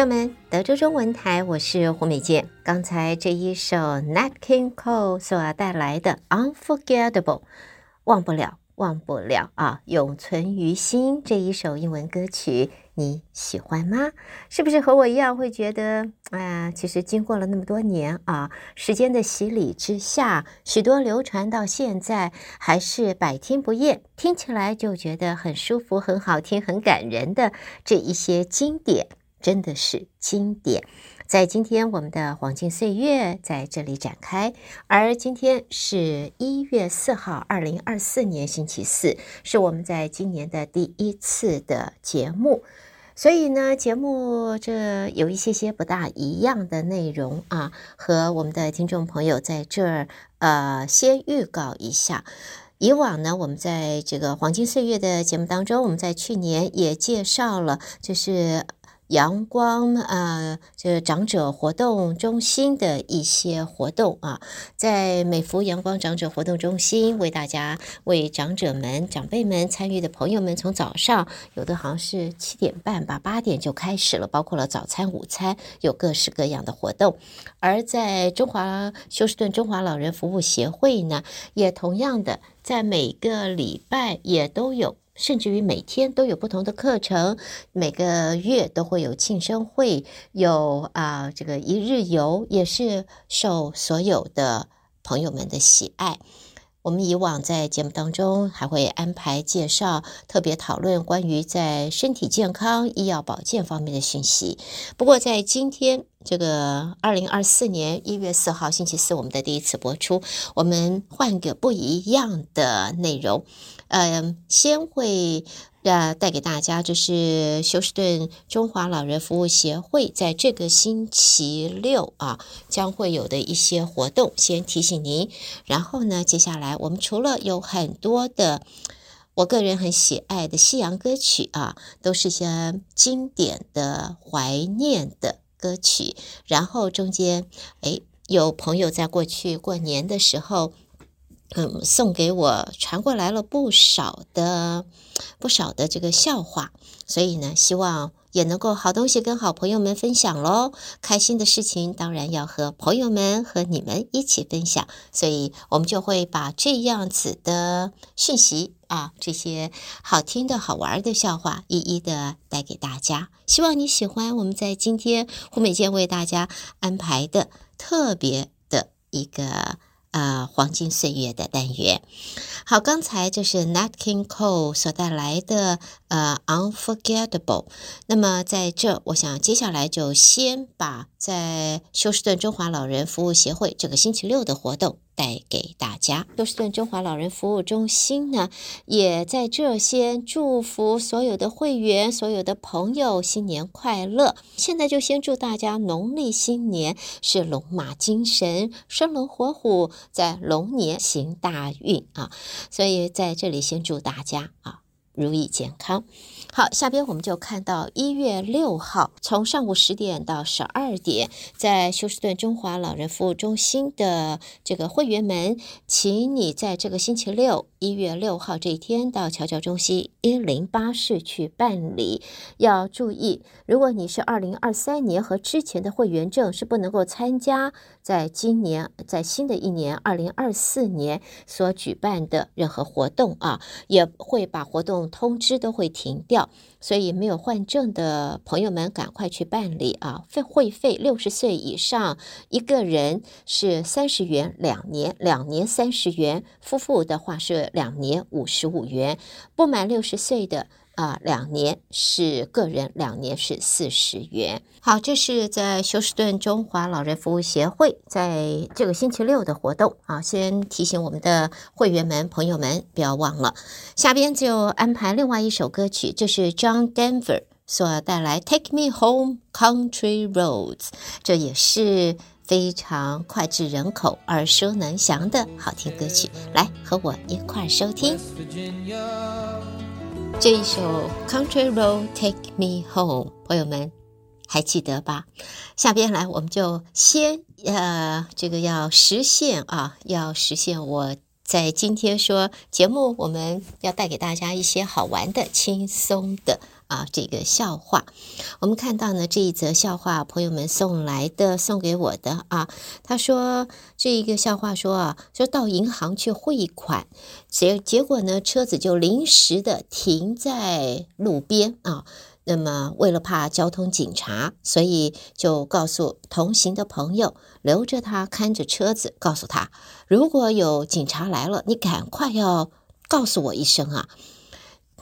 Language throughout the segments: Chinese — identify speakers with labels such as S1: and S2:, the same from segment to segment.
S1: 朋友们，德州中文台，我是胡美健。刚才这一首 Nat King Cole 所带来的 Unforgettable，忘不了。忘不了啊，永存于心这一首英文歌曲，你喜欢吗？是不是和我一样会觉得，啊、呃，其实经过了那么多年啊，时间的洗礼之下，许多流传到现在还是百听不厌，听起来就觉得很舒服、很好听、很感人的这一些经典，真的是经典。在今天，我们的黄金岁月在这里展开。而今天是一月四号，二零二四年星期四，是我们在今年的第一次的节目。所以呢，节目这有一些些不大一样的内容啊，和我们的听众朋友在这儿呃先预告一下。以往呢，我们在这个黄金岁月的节目当中，我们在去年也介绍了，就是。阳光啊，这个长者活动中心的一些活动啊，在美孚阳光长者活动中心，为大家为长者们、长辈们参与的朋友们，从早上有的好像是七点半吧，八点就开始了，包括了早餐、午餐，有各式各样的活动。而在中华休斯顿中华老人服务协会呢，也同样的在每个礼拜也都有。甚至于每天都有不同的课程，每个月都会有庆生会，有啊、这个一日游，也是受所有的朋友们的喜爱。我们以往在节目当中还会安排介绍，特别讨论关于在身体健康、医药保健方面的讯息。不过在今天这个二零二四年一月四号星期四，我们的第一次播出，我们换个不一样的内容。嗯，先会呃带给大家，就是休斯顿中华老人服务协会在这个星期六啊将会有的一些活动，先提醒您。然后呢，接下来我们除了有很多的我个人很喜爱的西洋歌曲啊，都是些经典的怀念的歌曲。然后中间哎，有朋友在过去过年的时候。嗯，送给我传过来了不少的不少的这个笑话，所以呢，希望也能够好东西跟好朋友们分享喽。开心的事情当然要和朋友们和你们一起分享，所以我们就会把这样子的讯息啊，这些好听的好玩的笑话一一的带给大家。希望你喜欢我们在今天胡美健为大家安排的特别的一个。啊、呃，黄金岁月的单元。好，刚才就是 Nat King Cole 所带来的呃 Unforgettable。那么在这，我想接下来就先把在休斯顿中华老人服务协会这个星期六的活动。带给大家，休斯顿中华老人服务中心呢，也在这先祝福所有的会员、所有的朋友新年快乐。现在就先祝大家农历新年是龙马精神，生龙活虎，在龙年行大运啊！所以在这里先祝大家啊，如意健康。好，下边我们就看到一月六号，从上午十点到十二点，在休斯顿中华老人服务中心的这个会员们，请你在这个星期六，一月六号这一天到侨教中心一零八室去办理。要注意，如果你是二零二三年和之前的会员证是不能够参加，在今年在新的一年二零二四年所举办的任何活动啊，也会把活动通知都会停掉。所以没有换证的朋友们，赶快去办理啊！费会费六十岁以上一个人是三十元两年，两年三十元；夫妇的话是两年五十五元。不满六十岁的。啊，两年是个人，两年是四十元。好，这是在休斯顿中华老人服务协会在这个星期六的活动啊。先提醒我们的会员们、朋友们不要忘了。下边就安排另外一首歌曲，这是 John Denver 所带来《Take Me Home Country Roads》，这也是非常脍炙人口、耳熟能详的好听歌曲。来，和我一块儿收听。这一首《Country Road Take Me Home》，朋友们还记得吧？下边来，我们就先呃，这个要实现啊，要实现我在今天说节目，我们要带给大家一些好玩的、轻松的啊，这个笑话。我们看到呢，这一则笑话，朋友们送来的，送给我的啊。他说这一个笑话说啊，说到银行去汇款，结结果呢，车子就临时的停在路边啊。那么为了怕交通警察，所以就告诉同行的朋友，留着他看着车子，告诉他，如果有警察来了，你赶快要告诉我一声啊。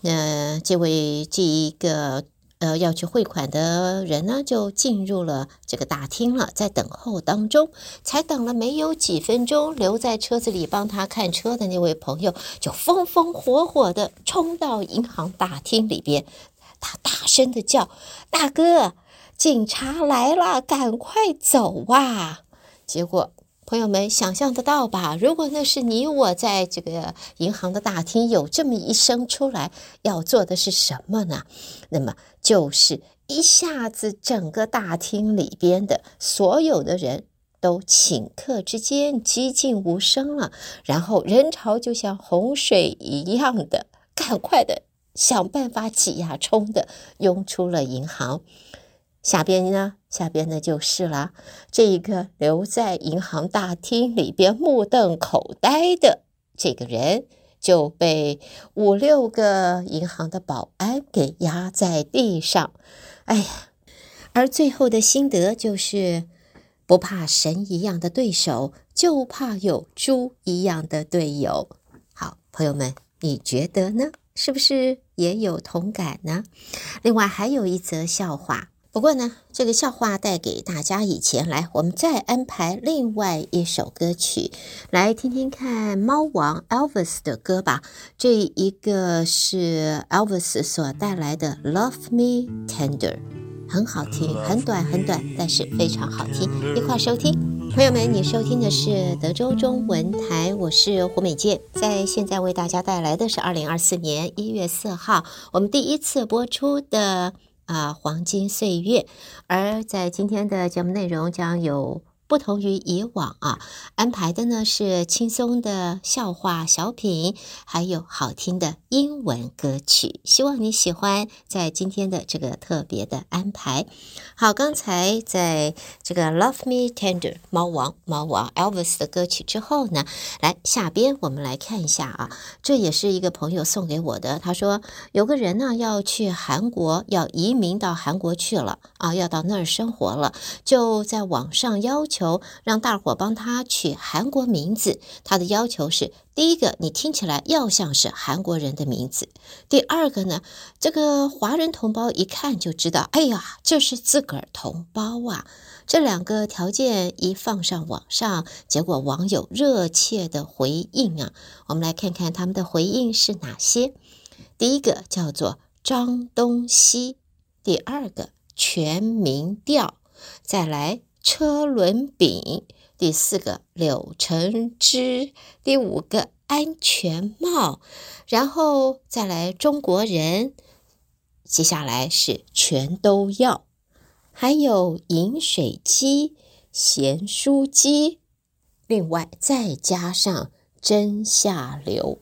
S1: 那、这位这一个呃要去汇款的人呢，就进入了这个大厅了，在等候当中，才等了没有几分钟，留在车子里帮他看车的那位朋友就风风火火地冲到银行大厅里边，他大声地叫：“大哥，警察来了，赶快走啊！”结果。朋友们想象得到吧？如果那是你我在这个银行的大厅有这么一声出来，要做的是什么呢？那么就是一下子整个大厅里边的所有的人都顷刻之间寂静无声了，然后人潮就像洪水一样的赶快的想办法挤压冲的涌出了银行。下边呢？下边呢就是了。这一个留在银行大厅里边目瞪口呆的这个人，就被五六个银行的保安给压在地上。哎呀，而最后的心得就是：不怕神一样的对手，就怕有猪一样的队友。好，朋友们，你觉得呢？是不是也有同感呢？另外还有一则笑话。不过呢，这个笑话带给大家以前来，我们再安排另外一首歌曲来听听看猫王 Elvis 的歌吧。这一个是 Elvis 所带来的《Love Me Tender》，很好听，很短很短，但是非常好听，一块收听。朋友们，你收听的是德州中文台，我是胡美健，在现在为大家带来的是二零二四年一月四号我们第一次播出的。啊，黄金岁月。而在今天的节目内容将有。不同于以往啊，安排的呢是轻松的笑话小品，还有好听的英文歌曲。希望你喜欢在今天的这个特别的安排。好，刚才在这个《Love Me Tender》猫王猫王 Elvis 的歌曲之后呢，来下边我们来看一下啊，这也是一个朋友送给我的。他说有个人呢要去韩国，要移民到韩国去了啊，要到那儿生活了，就在网上要求。求让大伙帮他取韩国名字，他的要求是：第一个，你听起来要像是韩国人的名字；第二个呢，这个华人同胞一看就知道，哎呀，这是自个儿同胞啊。这两个条件一放上网上，结果网友热切的回应啊，我们来看看他们的回应是哪些。第一个叫做张东西，第二个全民调，再来。车轮饼，第四个柳橙汁，第五个安全帽，然后再来中国人，接下来是全都要，还有饮水机、咸酥鸡，另外再加上真下流。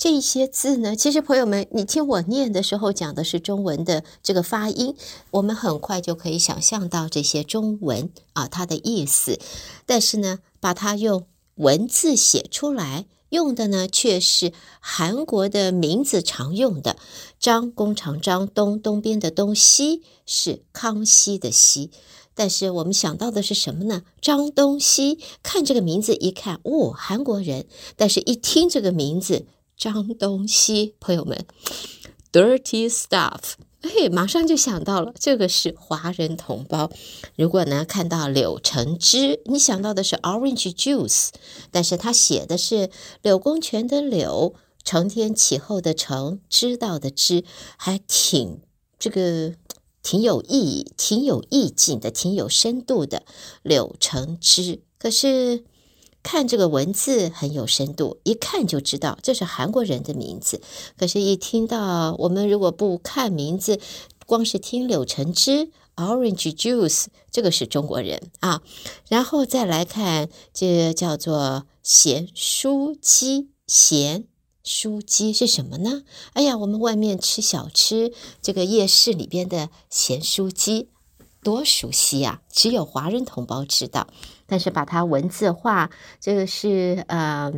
S1: 这些字呢，其实朋友们，你听我念的时候讲的是中文的这个发音，我们很快就可以想象到这些中文啊它的意思。但是呢，把它用文字写出来，用的呢却是韩国的名字常用的张弓长张东东边的东西是康熙的熙，但是我们想到的是什么呢？张东西，看这个名字一看，哦，韩国人，但是一听这个名字。脏东西，朋友们，dirty stuff，嘿，马上就想到了，这个是华人同胞。如果呢看到柳橙汁，你想到的是 orange juice，但是他写的是柳公权的柳，承天启后的承，知道的知，还挺这个挺有意义、挺有意境的，挺有深度的柳橙汁。可是。看这个文字很有深度，一看就知道这是韩国人的名字。可是，一听到我们如果不看名字，光是听柳橙汁 （orange juice），这个是中国人啊。然后再来看，这叫做咸酥鸡，咸书鸡是什么呢？哎呀，我们外面吃小吃，这个夜市里边的咸酥鸡多熟悉啊！只有华人同胞知道，但是把它文字化，这个是呃，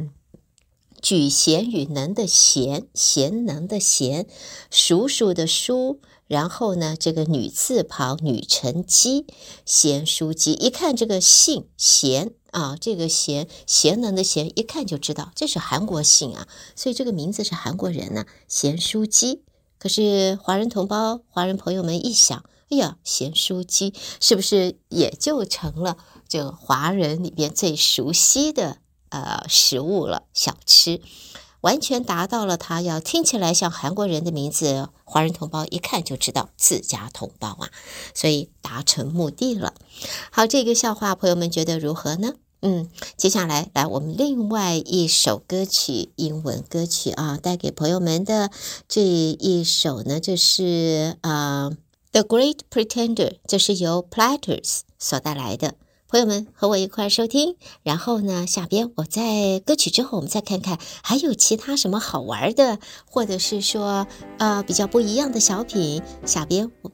S1: 举贤与能的贤，贤能的贤，叔叔的叔，然后呢，这个女字旁女成鸡，咸酥鸡，一看这个姓贤。啊，这个贤贤能的贤，一看就知道这是韩国姓啊，所以这个名字是韩国人呢、啊。咸酥鸡，可是华人同胞、华人朋友们一想，哎呀，咸酥鸡是不是也就成了这华人里边最熟悉的呃食物了？小吃，完全达到了他要听起来像韩国人的名字，华人同胞一看就知道自家同胞啊，所以达成目的了。好，这个笑话朋友们觉得如何呢？嗯，接下来来我们另外一首歌曲，英文歌曲啊，带给朋友们的这一首呢，就是啊，《The Great Pretender》，这是由 Platters 所带来的。朋友们和我一块儿收听，然后呢，下边我在歌曲之后，我们再看看还有其他什么好玩的，或者是说呃比较不一样的小品，下边我。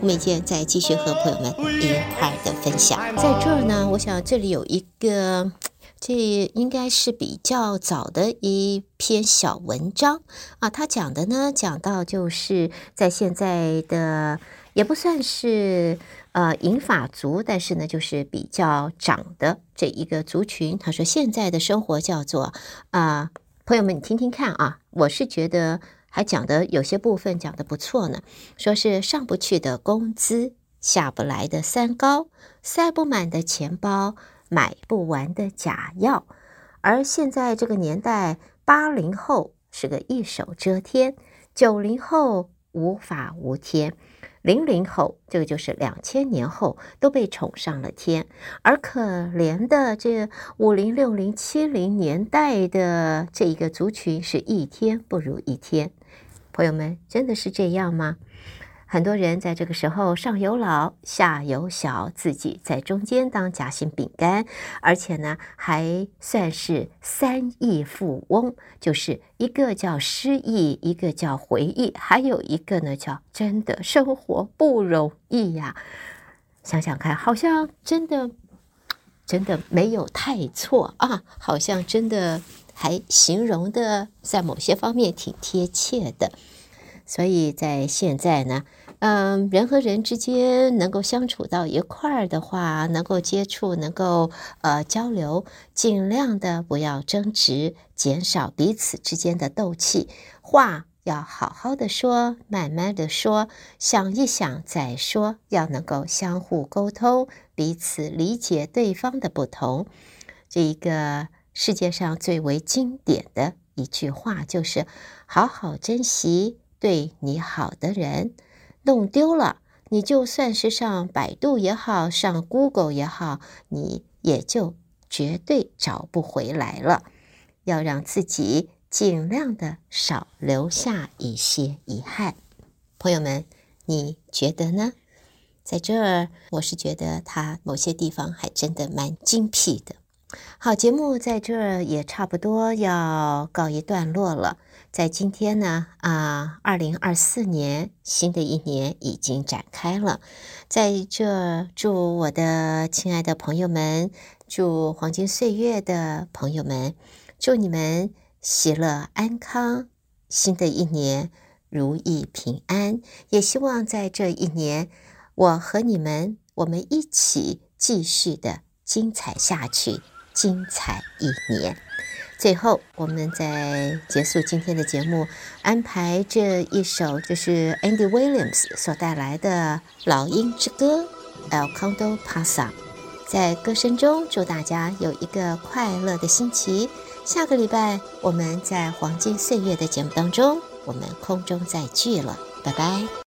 S1: 胡美健再继续和朋友们一块的分享，在这儿呢，我想这里有一个，这应该是比较早的一篇小文章啊。他讲的呢，讲到就是在现在的也不算是呃银发族，但是呢，就是比较长的这一个族群。他说现在的生活叫做啊、朋友们你听听看啊，我是觉得。还讲的有些部分讲的不错呢，说是上不去的工资，下不来的三高，塞不满的钱包，买不完的假药。而现在这个年代，八零后是个一手遮天，九零后无法无天。零零后，这个就是两千年后都被宠上了天，而可怜的这五零、六零、七零年代的这一个族群是一天不如一天。朋友们，真的是这样吗？很多人在这个时候上有老下有小，自己在中间当夹心饼干，而且呢还算是三亿富翁，就是一个叫失忆，一个叫回忆，还有一个呢叫真的生活不容易呀。想想看，好像真的真的没有太错啊，好像真的还形容的在某些方面挺贴切的。所以在现在呢。嗯，人和人之间能够相处到一块儿的话，能够接触，能够呃交流，尽量的不要争执，减少彼此之间的斗气。话要好好的说，慢慢的说，想一想再说，要能够相互沟通，彼此理解对方的不同。这一个世界上最为经典的一句话就是：好好珍惜对你好的人。弄丢了，你就算是上百度也好，上 Google 也好，你也就绝对找不回来了。要让自己尽量的少留下一些遗憾。朋友们，你觉得呢？在这儿，我是觉得他某些地方还真的蛮精辟的。好，节目在这儿也差不多要告一段落了。在今天呢，啊，二零二四年新的一年已经展开了，在这祝我的亲爱的朋友们，祝黄金岁月的朋友们，祝你们喜乐安康，新的一年如意平安。也希望在这一年，我和你们，我们一起继续的精彩下去，精彩一年。最后，我们在结束今天的节目，安排这一首就是 Andy Williams 所带来的《老鹰之歌》El Canto Pasa。在歌声中，祝大家有一个快乐的星期。下个礼拜，我们在黄金岁月的节目当中，我们空中再聚了，拜拜。